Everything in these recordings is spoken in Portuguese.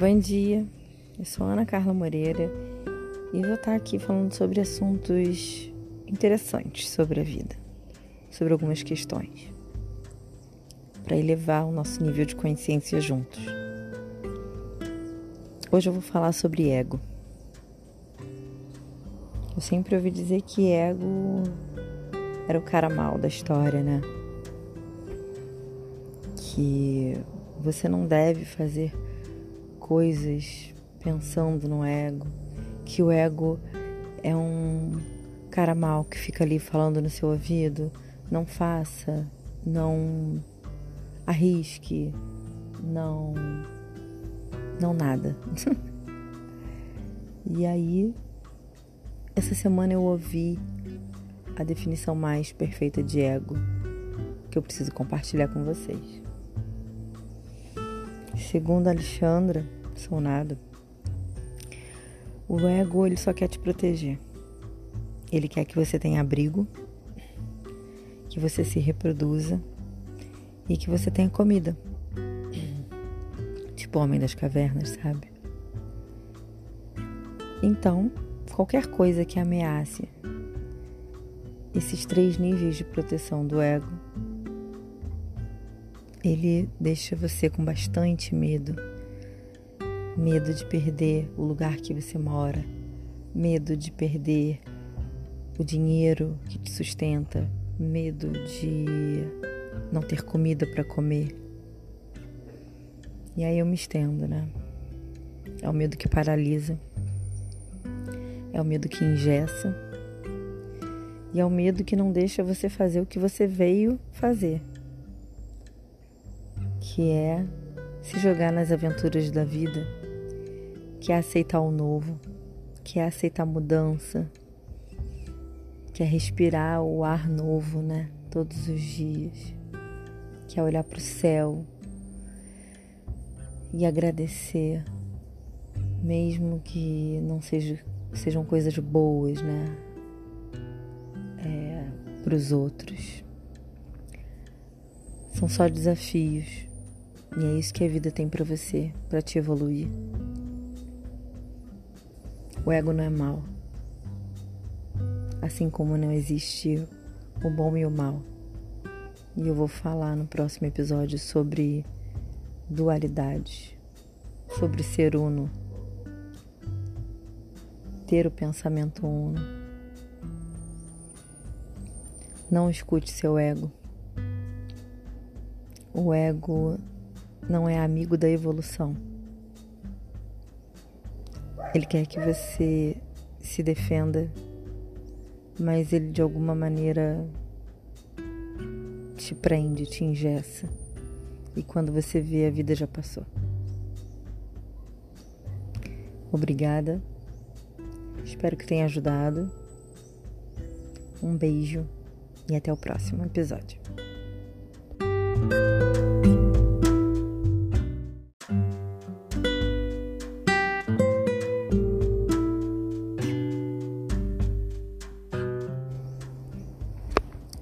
Bom dia, eu sou Ana Carla Moreira e vou estar aqui falando sobre assuntos interessantes sobre a vida, sobre algumas questões, para elevar o nosso nível de consciência juntos. Hoje eu vou falar sobre ego. Eu sempre ouvi dizer que ego era o cara mal da história, né? Que você não deve fazer coisas pensando no ego, que o ego é um cara mal que fica ali falando no seu ouvido, não faça, não arrisque, não não nada. e aí essa semana eu ouvi a definição mais perfeita de ego que eu preciso compartilhar com vocês. Segundo Alexandra Sonado, o ego ele só quer te proteger. Ele quer que você tenha abrigo, que você se reproduza e que você tenha comida. Tipo homem das cavernas, sabe? Então, qualquer coisa que ameace esses três níveis de proteção do ego, ele deixa você com bastante medo. Medo de perder o lugar que você mora, medo de perder o dinheiro que te sustenta, medo de não ter comida para comer. E aí eu me estendo, né? É o medo que paralisa, é o medo que ingessa. E é o medo que não deixa você fazer o que você veio fazer, que é se jogar nas aventuras da vida, que é aceitar o novo, que é aceitar a mudança, que é respirar o ar novo, né? Todos os dias, que é olhar para o céu e agradecer, mesmo que não seja, sejam coisas boas, né? para os outros. São só desafios. E é isso que a vida tem para você, para te evoluir. O ego não é mal. Assim como não existe o bom e o mal. E eu vou falar no próximo episódio sobre dualidade, sobre ser uno, ter o pensamento uno. Não escute seu ego. O ego não é amigo da evolução. Ele quer que você se defenda, mas ele de alguma maneira te prende, te ingessa. E quando você vê, a vida já passou. Obrigada. Espero que tenha ajudado. Um beijo e até o próximo episódio.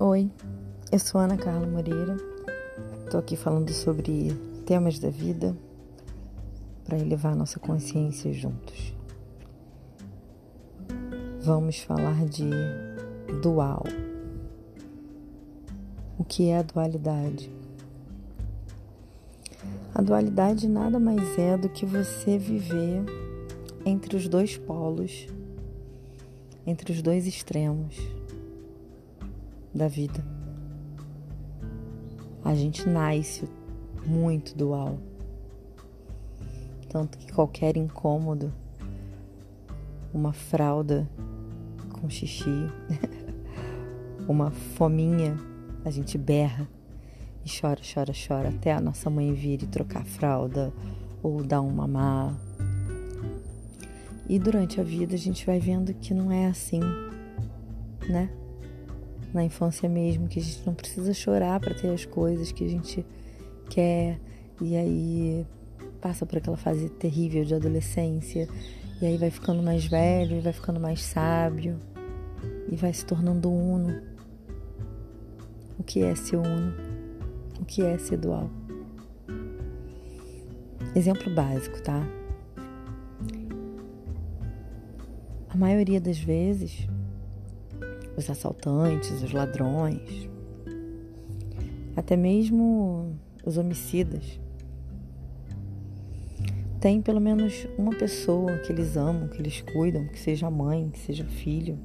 Oi, eu sou Ana Carla Moreira. Estou aqui falando sobre temas da vida para elevar nossa consciência juntos. Vamos falar de dual. O que é a dualidade? A dualidade nada mais é do que você viver entre os dois polos, entre os dois extremos da vida. A gente nasce muito dual. Tanto que qualquer incômodo, uma fralda com xixi, uma fominha a gente berra e chora, chora, chora até a nossa mãe vir e trocar a fralda ou dar um mamar. E durante a vida a gente vai vendo que não é assim, né? na infância mesmo, que a gente não precisa chorar para ter as coisas que a gente quer, e aí passa por aquela fase terrível de adolescência, e aí vai ficando mais velho, e vai ficando mais sábio, e vai se tornando uno. O que é ser uno? O que é ser dual? Exemplo básico, tá? A maioria das vezes, os assaltantes, os ladrões, até mesmo os homicidas, têm pelo menos uma pessoa que eles amam, que eles cuidam, que seja mãe, que seja filho.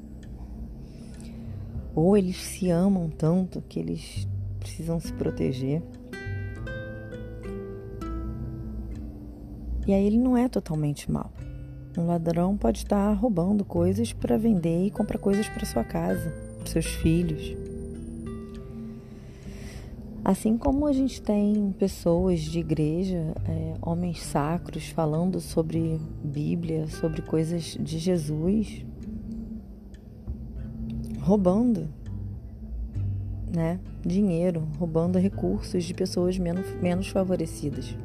Ou eles se amam tanto que eles precisam se proteger. E aí ele não é totalmente mal. Um ladrão pode estar roubando coisas para vender e comprar coisas para sua casa, para seus filhos. Assim como a gente tem pessoas de igreja, é, homens sacros, falando sobre Bíblia, sobre coisas de Jesus, roubando né, dinheiro, roubando recursos de pessoas menos, menos favorecidas.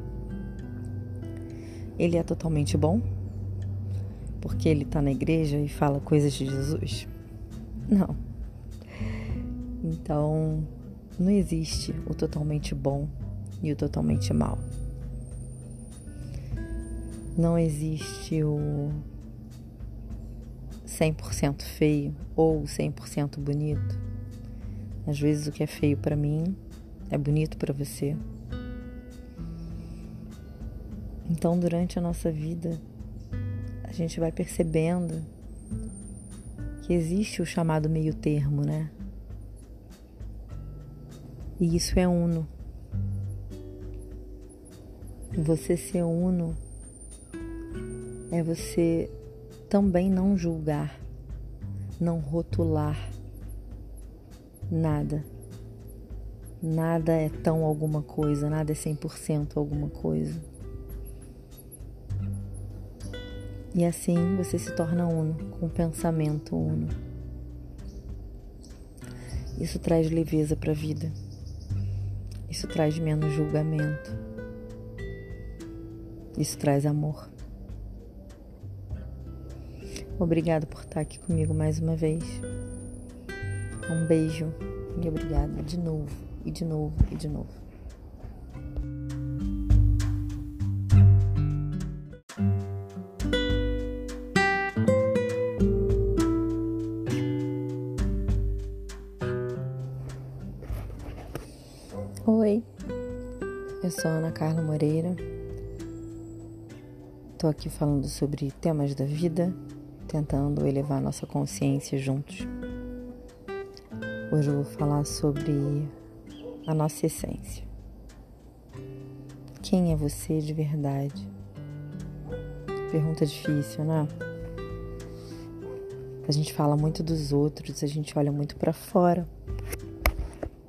Ele é totalmente bom? Porque ele está na igreja e fala coisas de Jesus? Não. Então, não existe o totalmente bom e o totalmente mal. Não existe o 100% feio ou 100% bonito. Às vezes o que é feio para mim é bonito para você. Então, durante a nossa vida, a gente vai percebendo que existe o chamado meio termo, né? E isso é uno. Você ser uno é você também não julgar, não rotular nada. Nada é tão alguma coisa, nada é 100% alguma coisa. E assim você se torna uno, com um pensamento uno. Isso traz leveza para a vida. Isso traz menos julgamento. Isso traz amor. Obrigado por estar aqui comigo mais uma vez. Um beijo e obrigada de novo, e de novo, e de novo. Estou aqui falando sobre temas da vida, tentando elevar nossa consciência juntos. Hoje eu vou falar sobre a nossa essência. Quem é você de verdade? Pergunta difícil, né? A gente fala muito dos outros, a gente olha muito para fora.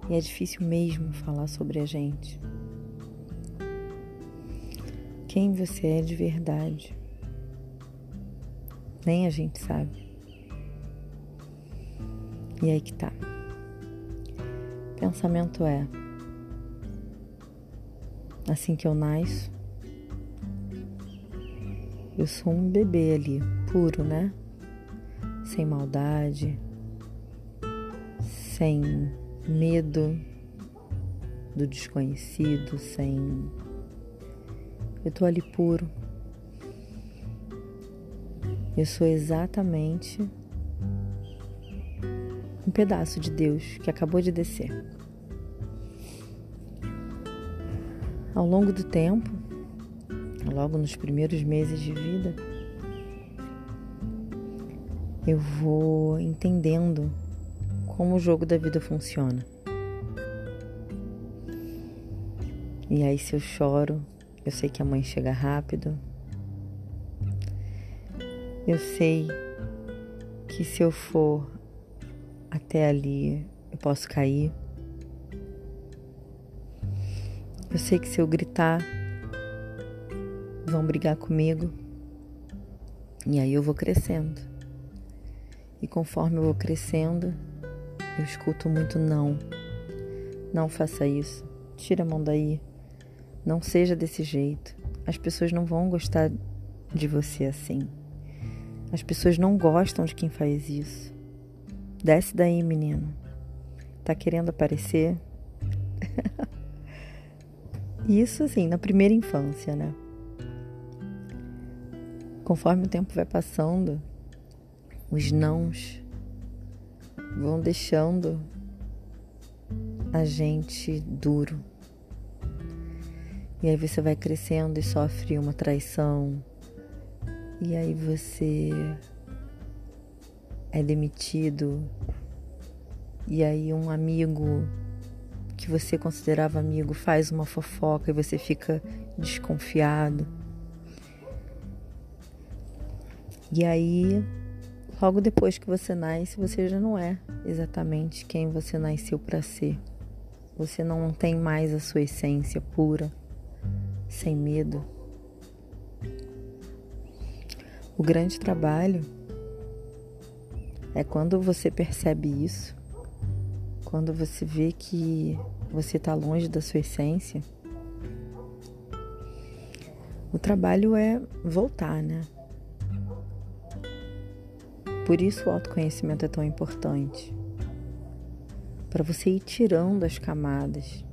E é difícil mesmo falar sobre a gente. Quem você é de verdade? Nem a gente sabe. E aí que tá. Pensamento é: assim que eu nasço, eu sou um bebê ali, puro, né? Sem maldade, sem medo do desconhecido, sem. Eu tô ali puro. Eu sou exatamente um pedaço de Deus que acabou de descer. Ao longo do tempo, logo nos primeiros meses de vida, eu vou entendendo como o jogo da vida funciona. E aí, se eu choro, eu sei que a mãe chega rápido. Eu sei que se eu for até ali, eu posso cair. Eu sei que se eu gritar, vão brigar comigo. E aí eu vou crescendo. E conforme eu vou crescendo, eu escuto muito não. Não faça isso. Tira a mão daí. Não seja desse jeito. As pessoas não vão gostar de você assim. As pessoas não gostam de quem faz isso. Desce daí, menino. Tá querendo aparecer? isso assim, na primeira infância, né? Conforme o tempo vai passando, os nãos vão deixando a gente duro. E aí você vai crescendo e sofre uma traição. E aí você é demitido. E aí um amigo que você considerava amigo faz uma fofoca e você fica desconfiado. E aí, logo depois que você nasce, você já não é exatamente quem você nasceu para ser. Você não tem mais a sua essência pura, sem medo. O grande trabalho é quando você percebe isso, quando você vê que você está longe da sua essência. O trabalho é voltar, né? Por isso o autoconhecimento é tão importante. Para você ir tirando as camadas.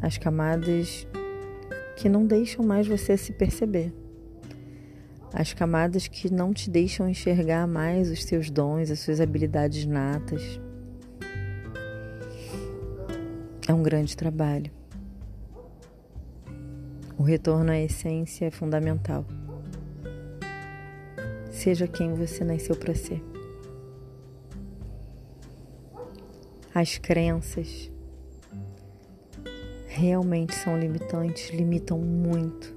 As camadas que não deixam mais você se perceber. As camadas que não te deixam enxergar mais os seus dons, as suas habilidades natas. É um grande trabalho. O retorno à essência é fundamental. Seja quem você nasceu para ser. As crenças realmente são limitantes, limitam muito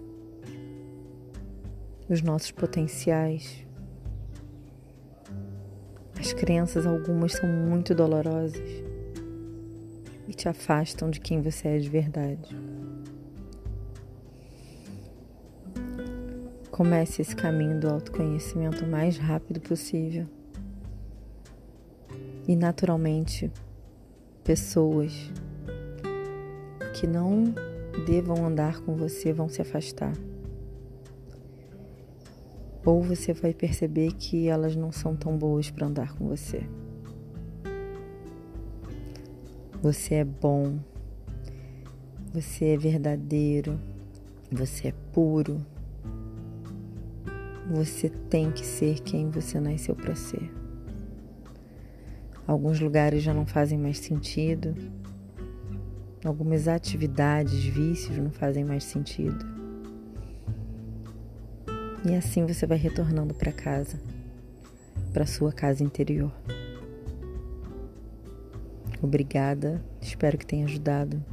os nossos potenciais. As crenças, algumas são muito dolorosas e te afastam de quem você é de verdade. Comece esse caminho do autoconhecimento o mais rápido possível. E naturalmente, pessoas que não devam andar com você vão se afastar. Ou você vai perceber que elas não são tão boas para andar com você. Você é bom, você é verdadeiro, você é puro você tem que ser quem você nasceu para ser. Alguns lugares já não fazem mais sentido. Algumas atividades, vícios não fazem mais sentido. E assim você vai retornando para casa, para sua casa interior. Obrigada, espero que tenha ajudado.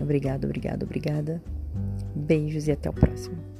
Obrigada, obrigada, obrigada. Beijos e até o próximo.